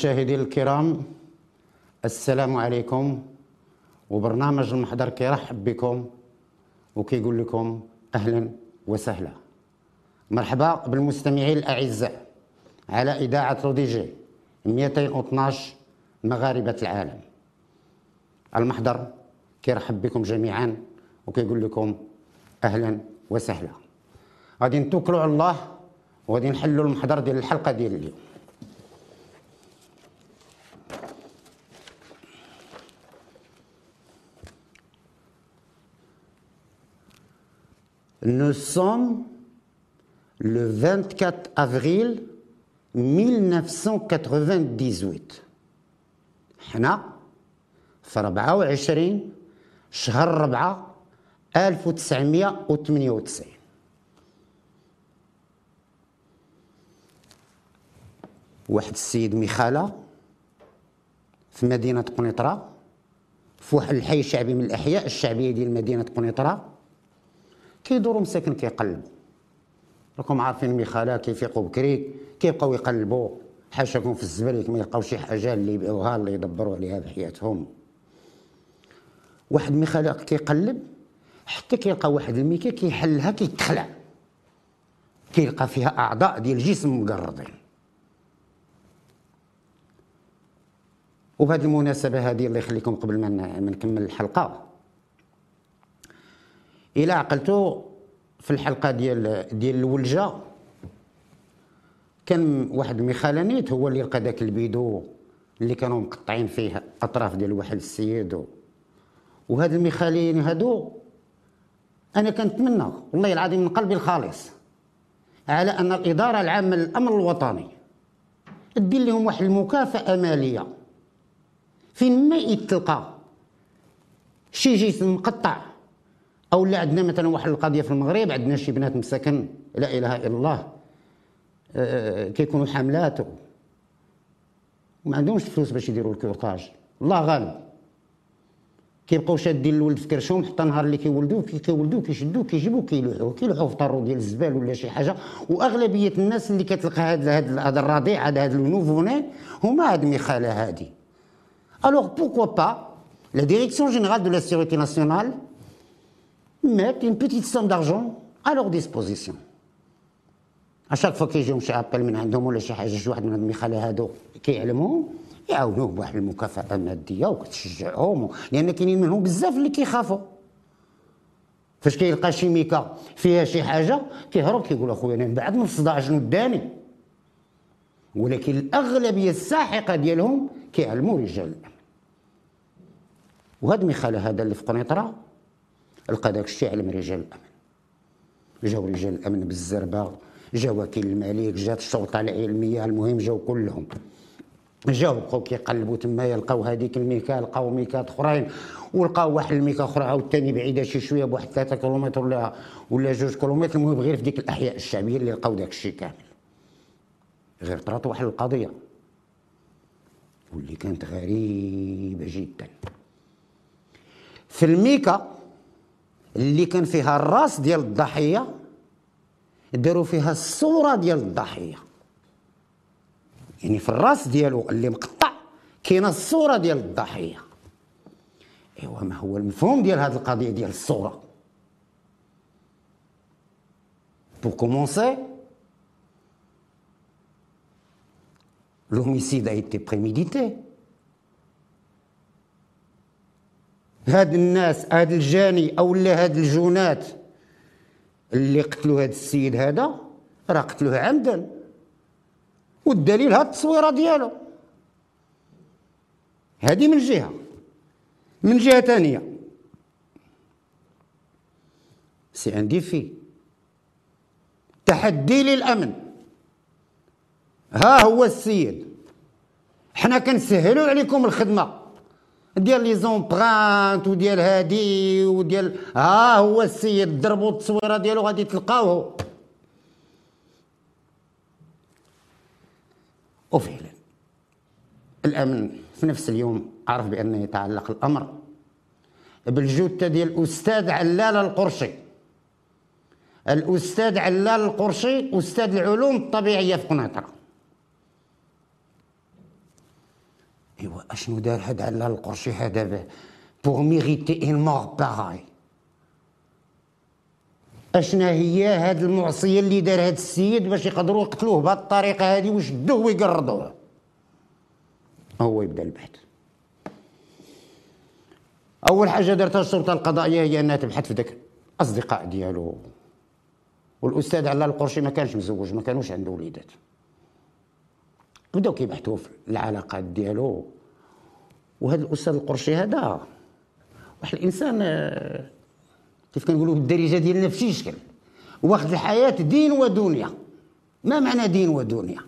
المشاهدين الكرام السلام عليكم. وبرنامج المحضر كيرحب بكم وكيقول لكم أهلا وسهلا. مرحبا بالمستمعين الأعزاء على إذاعة روديجي 212 مغاربة العالم. المحضر كيرحب بكم جميعا وكيقول لكم أهلا وسهلا. غادي نتوكلوا على الله وغادي نحلوا المحضر ديال الحلقة ديال اليوم. Nous sommes le 24 avril 1998 حنا في 24 شهر 4 1998 واحد السيد ميخالة في مدينة قنيطرة في واحد الحي شعبي من الأحياء الشعبية ديال مدينة قنيطرة كيدوروا مساكن كيقلبوا. راكم عارفين ميخالا كيفيقوا بكري كيبقاو يقلبوا. حاشاكم في الزبل ما يلقاو شي حاجة اللي يبيعوها اللي يدبروا عليها بحياتهم واحد ميخالا كيقلب حتى كيلقى واحد الميكا كيحلها كيتخلع. كيلقى فيها أعضاء ديال الجسم مقرضين. وبهذه المناسبة هذه الله يخليكم قبل ما نكمل الحلقة. إلى عقلتو في الحلقة ديال ديال الولجة. كان واحد الميخالانيت هو اللي لقى داك البيدو اللي كانوا مقطعين فيه أطراف ديال واحد السيد. وهاد الميخالين هادو أنا كنتمنى والله العظيم من قلبي الخالص على أن الإدارة العامة للأمن الوطني دير لهم واحد المكافأة مالية فين ما يتلقى شي جسم مقطع أو لا عندنا مثلا واحد القضية في المغرب عندنا شي بنات مساكن لا إله إلا الله آه، كيكونوا حاملات. وما عندهمش فلوس باش يديروا ال curetage. الله غالب. كيبقاو شادين الولد في كرشهم حتى نهار اللي كيولدوه كيولدوه كيشدوه كيجيبوه كيلوحوه كيلوحوه في طارو ديال الزبال ولا شي حاجة. وأغلبية الناس اللي كتلقى هذا هذا الرضيع هذا هذا ال nouveau-né هما هاد المخاله هادي. Alors pourquoi pas la Direction générale de la sécurité nationale mettent une petite somme d'argent à leur disposition. à chaque fois كيجيهم شي appel من عندهم ولا شي حاجة شي واحد من المخالة هادو كيعلموهم يعاونوه بواحد المكافاه ماديه وكتشجعهم لأن كاينين منهم بزاف اللي كيخافوا فاش كيلقى شي ميكا فيها شي حاجة كيهرب كيقول اخويا أنا من بعد الصداع شنو داني ولكن الاغلبيه الساحقه ديالهم كيعلموا رجال وهذا المخالة هذا اللي في قنيطره لقى داك الشيء علم رجال الأمن. جاو رجال الأمن بالزربة جا وكيل الملك جات الشرطه العلميه المهم جاو كلهم. جاو بقاو كيقلبوا تما لقاو هذيك الميكا لقاو ميكات أخرين ولقاو واحد الميكا أخرى عاوتاني بعيدة شي شوية بواحد 3 كيلومتر ولا ولا جوج كيلومتر المهم غير في ديك الأحياء الشعبية اللي لقاو داك الشيء كامل. غير طرات واحد القضية. واللي كانت غريبة جدا. في الميكا اللي كان فيها الراس ديال الضحية داروا فيها الصورة ديال الضحية. يعني في الراس ديالو اللي مقطع كاينة الصورة ديال الضحية. إيوا ما هو المفهوم ديال هذه القضية ديال الصورة. Commencer l'homicide a été prémédité. هاد الناس هاد الجاني أو لا هاد الجونات اللي قتلوا هاد السيد هذا راه قتلوه عمدا. والدليل هاد التصويرة ديالو. هذه من جهة. من جهة ثانية c'est un défi تحدي للأمن. ها هو السيد. حنا كنسهلوا عليكم الخدمة. ديال لي زومبرانت وديال هادي وديال ها هو السيد ضربوا التصويرة ديالو غادي تلقاوه. وفعلا الأمن في نفس اليوم عرف بان يتعلق الأمر بالجثة ديال الاستاذ علال القرشي. الأستاذ علال القرشي أستاذ العلوم الطبيعية في قنيطره اشنو دار هذا علال القرشي هذا pour mériter une mort pareille اشنا هي هاد المعصيه اللي دار هاد السيد باش يقدروا يقتلوه بهاد الطريقة هادي ويشدوه ويقرضوه هو يبدا البحث اول حاجة دارتها الشرطه القضائيه هي انها تبحث في ذاك الاصدقاء ديالو والاستاذ علال القرشي ما كانش مزوج ما كانوش عنده وليدات بداو كيبحثوا في العلاقات ديالو. وهذا الأستاذ القرشي هذا واحد الإنسان آه، كيف كنقولوا بالدارجه ديالنا في شكل. واخد الحياة دين ودنيا. ما معنى دين ودنيا؟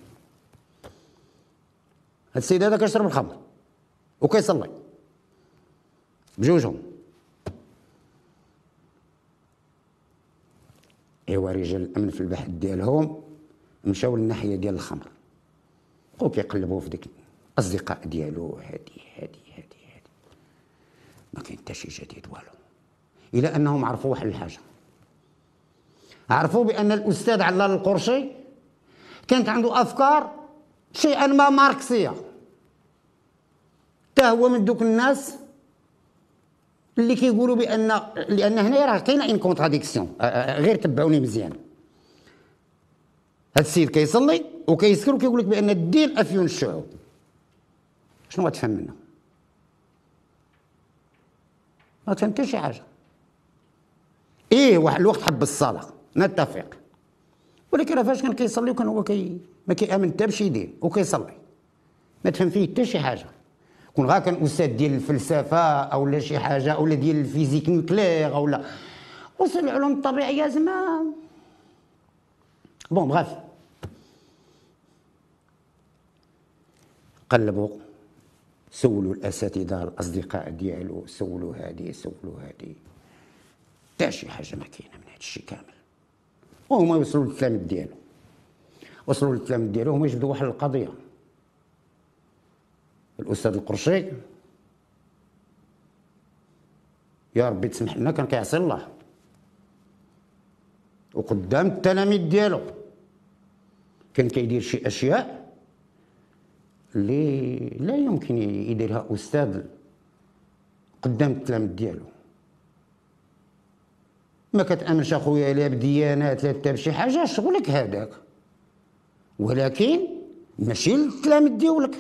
هاد السيد هذا كيشرب الخمر وكيصلي بجوجهم. إيوا رجال الأمن في البحث ديالهم مشاو للناحية ديال الخمر. بقاو كيقلبوا في ديك الأصدقاء ديالو. هادي هادي هادي هادي. ما كاين حتى شي جديد والو. إلى أنهم عرفوا واحد الحاجة. عرفوا بأن الأستاذ علال القرشي كانت عنده أفكار شيئا ما ماركسية. حتى هو من دوك الناس اللي كيقولوا بأن لأن هنا راه كاينة une contradiction غير تبعوني مزيان. هذا السيد كيصلي وكيسكر وكيقول لك بأن الدين أفيون الشعوب شنو غتفهم منه؟ ما تفهم حتى شي حاجة. إيه واحد الوقت حب الصلاة نتفق. ولكن راه فاش كان كيصلي وكان هو كي ما كيأمن حتى بشي دين وكيصلي. ما تفهم فيه حتى شي حاجة. كون غا كان أستاذ ديال الفلسفة أو لا شي حاجة أو ديال ال physique nucléaire أو لا. وصل العلوم الطبيعية زعما. bon bref. قلبوا سولوا الأساتذة الأصدقاء ديالو سولوا هادي سولوا هادي حتى شي حاجة ما كاينة من هذا الشيء كامل. وهما وصلوا للتلاميذ ديالو. وصلوا للتلاميذ ديالو هما يجبدوا واحد القضية. الأستاذ القرشي يا ربي تسمح لنا كان كيعصي الله. وقدام التلاميذ ديالو. كان كيدير شي أشياء اللي لا يمكن يديرها أستاذ قدام التلاميذ ديالو. ما كتأمنش أخويا لا بديانات لا بشي حاجة شغلك هذاك. ولكن ماشي التلاميذ ديالك.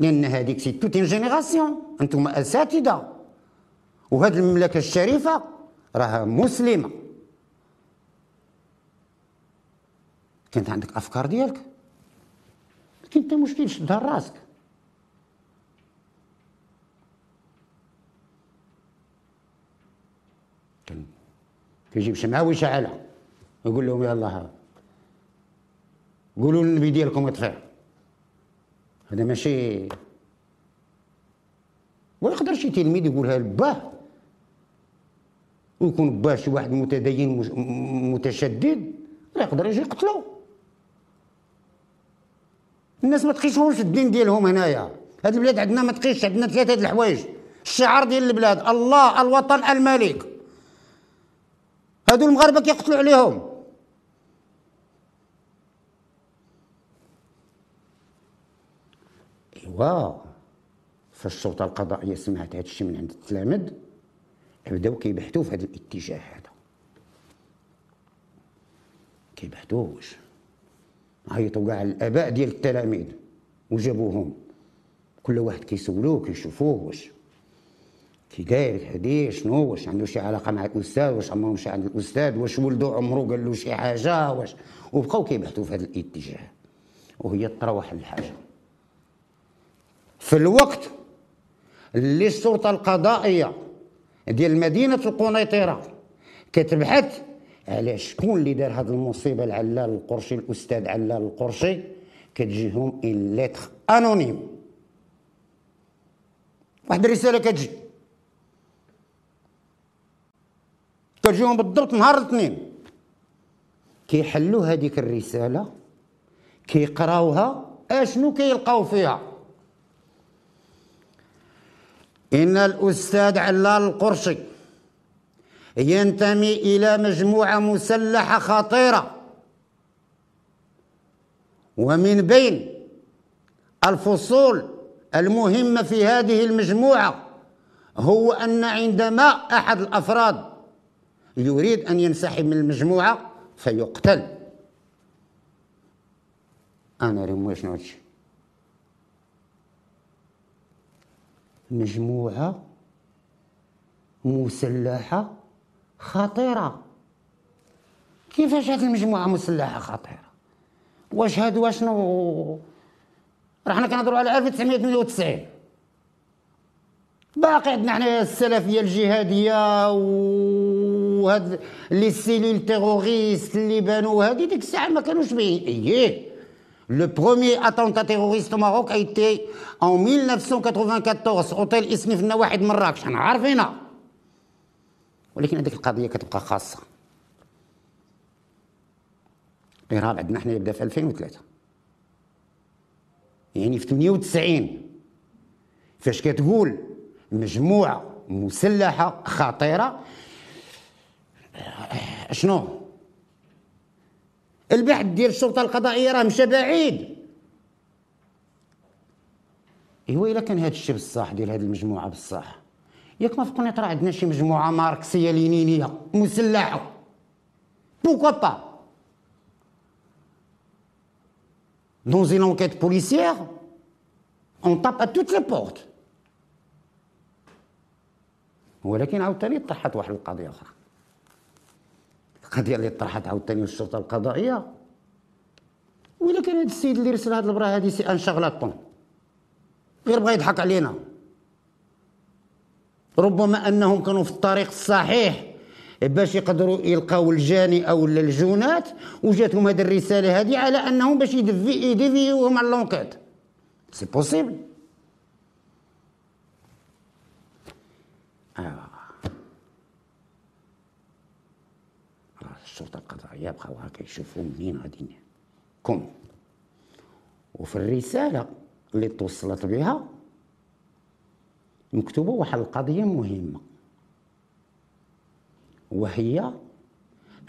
لأن هذيك c'est toute génération أنتم أساتذة. وهذه المملكة الشريفة راها مسلمة. كانت عندك أفكار ديالك؟ لكن انت مشكل شدها راسك كيجيب شمعه ويشعلها يقول لهم يلا قولوا للنبي ديالكم يطفئ هذا ماشي ويقدر شي تلميذ يقولها لباه ويكون باه شي واحد متدين متشدد يقدر يجي يقتلو الناس ما تقيسهمش الدين ديالهم هنايا. هاد البلاد عندنا ما تقيسش عندنا ثلاثة د الحوايج. الشعار ديال البلاد الله الوطن الملك. هادو المغاربة كيقتلوا عليهم. أيوا. فالشرطه القضائية سمعت هذا الشيء من عند التلامذ بداو كيبحثوا في هذا الاتجاه هذا. كيبحثوا كاع الآباء ديال التلاميذ. وجابوهم. كل واحد كيسولوه كيشوفوه واش كي داير هادي شنو؟ واش عنده شي علاقة مع الأستاذ؟ واش عمره مشى عند الأستاذ؟ واش ولدو عمرو قال له شي حاجة؟ واش؟ وبقاو كيبحثوا في هذا الاتجاه. وهي واحد الحاجة في الوقت اللي السلطة القضائية ديال مدينة القنيطرة كتبحث على شكون اللي دار هذه المصيبة العلال القرشي الأستاذ علال القرشي؟ كتجيهم ان ليتر انونيم واحد الرسالة كتجي. كتجيهم بالضبط نهار الاثنين. كيحلوا هذيك الرسالة كيقراوها أشنو كيلقاو فيها؟ إن الأستاذ علال القرشي ينتمي إلى مجموعة مسلحة خطيرة. ومن بين الفصول المهم في هذه المجموعة هو أن عندما أحد الأفراد يريد أن ينسحب من المجموعة فيقتل. أنا رموي شنو مجموعة مسلحة خطيرة. كيفاش هذه المجموعة مسلحة خطيرة؟ واش هادو شنو راحنا كنهضروا على 1998 باقي عندنا حنايا السلفية الجهادية وهاد les cellules terroristes اللي بانوا هادي ديك الساعة ما كانوش باين اييه Le premier attentat a été en 1994 اوتيل اسمي في واحد مراكش إحنا عارفينها. ولكن هذيك القضية كتبقى خاصة. الارهاب عندنا إحنا يبدأ في 2003 يعني في 98 فاش كتقول مجموعة مسلحة خطيرة شنو؟ البحث ديال الشرطة القضائية راه مشى بعيد. ايوا الا كان هذا الشيء بصح ديال هذه المجموعة بصح. ياك ما فقنا ترى عندنا شي مجموعة ماركسية لينينية مسلحة. pourquoi pas dans une enquête policière, on tape à toutes les portes. ولكن عاوتاني طرحت واحد القضية أخرى. القضية اللي طرحت عاوتاني الشرطه القضائية. وإلا كان هذا السيد اللي رسل هذه البرا هذه c'est un charlatan غير بغى يضحك علينا. ربما أنهم كانوا في الطريق الصحيح باش يقدروا يلقاو الجاني أو الجونات وجاتهم هذه الرسالة هذه على أنهم باش يديفيوهم على l'enquête c'est possible. الشرطة القضائية بقاو هكا يشوفوا منين غادي كوم وفي الرسالة اللي توصلت بها مكتوبة واحد القضية مهمة. وهي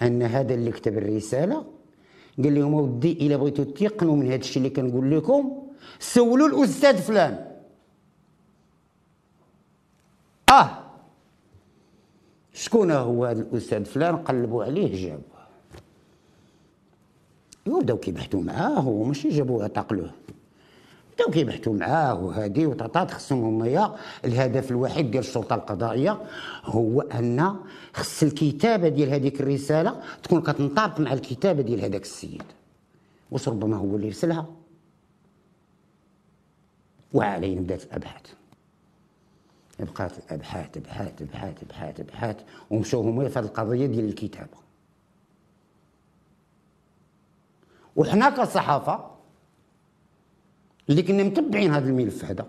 أن هذا اللي كتب الرسالة قال لهم ودي الا بغيتوا تيقنوا من هذا الشيء اللي كنقول لكم سولوا الأستاذ فلان. آه. شكون هو هذا الأستاذ فلان؟ قلبوا عليه جابوه وبداو كيبحثوا معاه وماشي جابوه بداو كيبحثوا معاه وهادي وطاطات خصهم هما الهدف الوحيد ديال السلطة القضائية هو أن خص الكتابة ديال هذيك الرسالة تكون كتنطابق مع الكتابة ديال هذاك السيد. واش ربما هو اللي رسلها وعليه بدات الأبحاث. بقات الأبحاث أبحاث أبحاث أبحاث أبحاث ومشاو هما في هذه القضية ديال الكتابة. وحنا كصحافة اللي كنا متبعين هذا الملف هذا.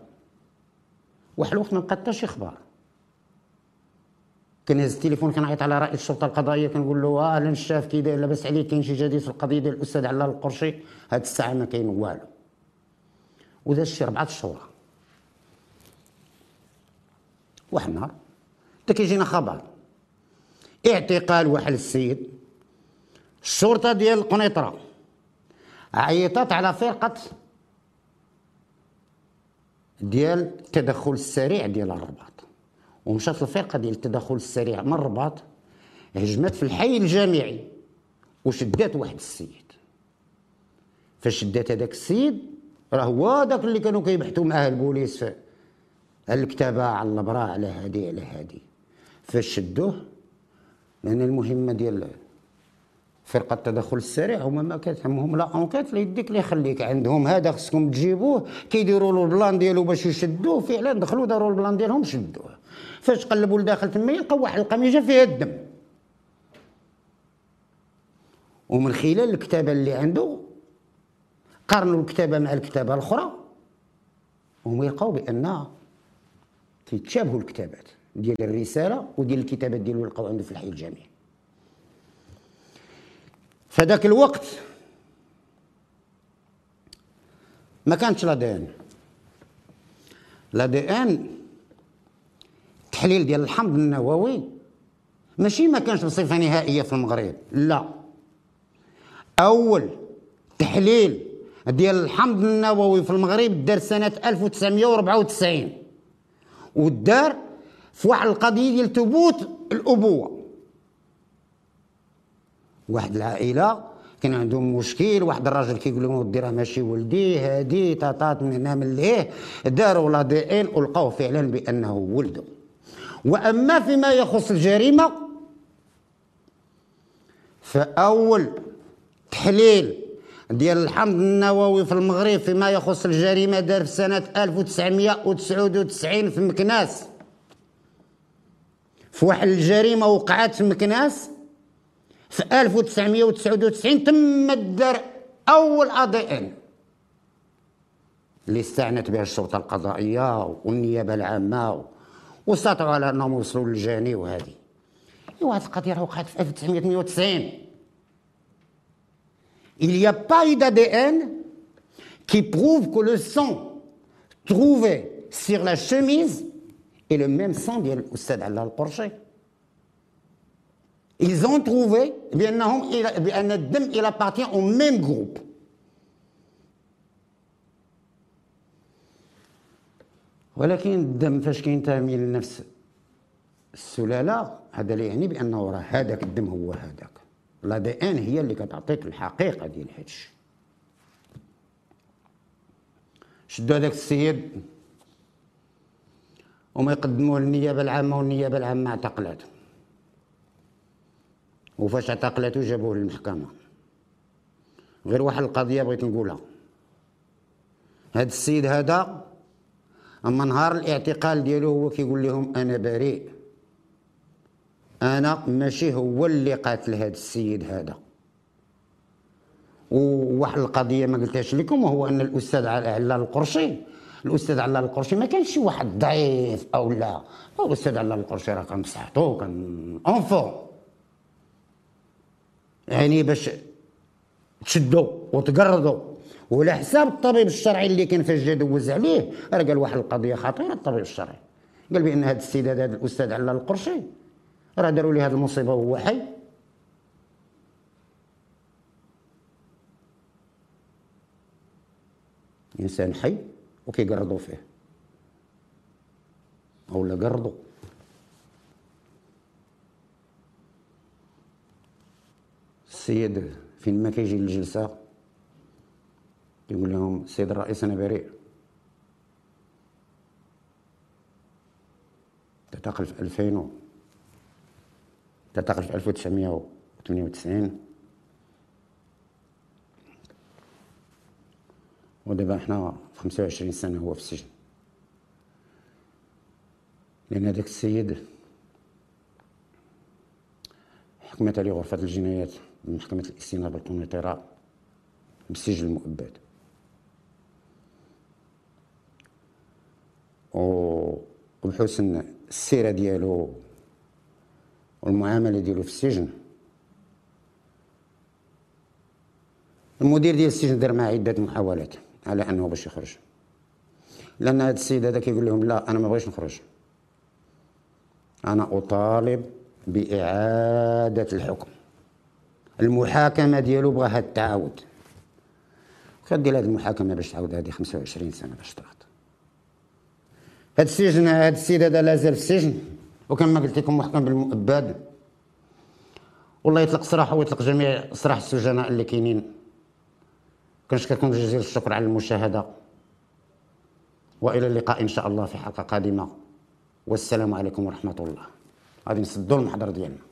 واحد الوقت ما لقى حتى شي أخبار كنهز التليفون كنعيط على رئيس الشرطه القضائية كنقول له آه أهلا الشاف كي داير لاباس عليك كاين شي جديد في القضية ديال الأستاذ علال القرشي. هاد الساعة ما كاين والو. وداز شي اربعه شهور واحد النهار حتى كيجينا خبر. اعتقال واحد السيد الشرطة ديال القنيطره عيطت على فرقة ديال التدخل السريع ديال الرباط. ومشات الفرقة ديال التدخل السريع من الرباط هجمت في الحي الجامعي وشدات واحد السيد. فاش شدات هذاك السيد راه هو داك اللي كانوا كيبحثوا معاه البوليس الكتابه على البرا على هادي على هادي فاش شدوه لأن المهمة ديال فرقة التدخل السريع هما ما كتهمهم لا enquête لا يديك اللي يخليك عندهم. هذا خصكم تجيبوه. كيديروا له ال plan ديالو باش يشدوه. فعلا دخلوا داروا ال plan ديالهم شدوه. فاش قلبوا لداخل تما يلقاو واحد القميجة فيها الدم. ومن خلال الكتابة اللي عنده قارنوا الكتابة مع الكتابة الأخرى وهم يلقاو بأن تيتشابهوا الكتابات ديال الرسالة وديال الكتابات ديالو اللي لقاو عنده في الحي الجامعي فذاك الوقت ما كانتش لا دي ان. لا دي ان التحليل ديال الحمض النووي ماشي ما كانش بصفة نهائية في المغرب لا. أول تحليل ديال الحمض النووي في المغرب دار سنة 1994 ودار في واحد القضية ديال ثبوت الأبوة. واحد العائلة كان عندهم مشكل واحد الراجل كيقول لهم ودي راه ماشي ولدي هادي تاطات من هنا من ليه داروا لا دي ان ولقاو فعلا بأنه ولده. وأما فيما يخص الجريمة فأول تحليل ديال الحمض النووي في المغرب فيما يخص الجريمة دار في سنة 1999 في مكناس. في واحد الجريمة وقعت في مكناس في 1999 تم دار أول ا دي ان اللي استعنت بها الشرطة القضائية والنيابة العامة واستطاعوا على انهم يوصلوا للجاني وهذه. ايوا هذه القضية راه وقعت في 1998 Il n'y a pas eu d'ADN qui prouve que le sang trouvé sur la chemise est le même sang الاستاذ علاء القرشي Ils ont trouvé بأنهم بأن الدم il appartient au même groupe. ولكن الدم فاش كينتمي لنفس السلالة هذا لا يعني بأنه راه هذاك الدم هو هذاك. لا دي إن هي اللي كتعطيك الحقيقة ديال هادشي. شدوا هذاك السيد؟ وما يقدموه للنيابة العامة والنيابة العامة اعتقلته وفاش اعتقلته جابوه للمحكمة. غير واحد القضية بغيت نقولها. هاد السيد هذا أما نهار الاعتقال ديالو هو كيقول لهم أنا بريء أنا ماشي هو اللي قاتل هاد السيد هذا. وواحد القضية ما قلتهاش لكم وهو أن الأستاذ علال القرشي الأستاذ علال القرشي ما كانش شي واحد ضعيف أو لا. الأستاذ علال القرشي راه كان بصحته كان اونفون يعني باش تشدوا وتقرضوا وعلى حساب الطبيب الشرعي اللي كان فاش جا دوز عليه راه قال واحد القضية خطيرة الطبيب الشرعي. قال بأن هذا السيد هذا الأستاذ علال القرشي راه داروا لي هذه المصيبة وهو حي. إنسان حي وكيقرضوا فيه. أو لا قرضوا. السيد فين ما كيجي للجلسة. يقول لهم السيد الرئيس أنا بريء. تعتقل في 2000 تعتقل في 1998 ودابا إحنا في 25 سنة هو في السجن. لأن هذاك السيد حكمت عليه غرفة الجنايات. محكمة الاستئناف بالقنيطرة بالسجن المؤبد. وبحسن السيرة ديالو والمعاملة ديالو في السجن المدير ديال السجن دار معاه عدة محاولات على أنه باش يخرج. لأن هذا السيد هذا كيقول لهم لا أنا ما بغيتش نخرج. أنا أطالب بإعادة الحكم. المحاكمة ديالو بغاها التعاود. كدير هذه المحاكمة باش تعاود هذه 25 سنة باش تاخذ هاد السجن هاد السيد هذا لازال في السجن. وكما قلت لكم محكم بالمؤبد. والله يطلق سراحه ويطلق جميع سراح السجناء اللي كاينين. كنشكركم جزيل الشكر على المشاهدة. وإلى اللقاء إن شاء الله في حلقة قادمة. والسلام عليكم ورحمة الله. غادي نسدوا المحضر ديالنا.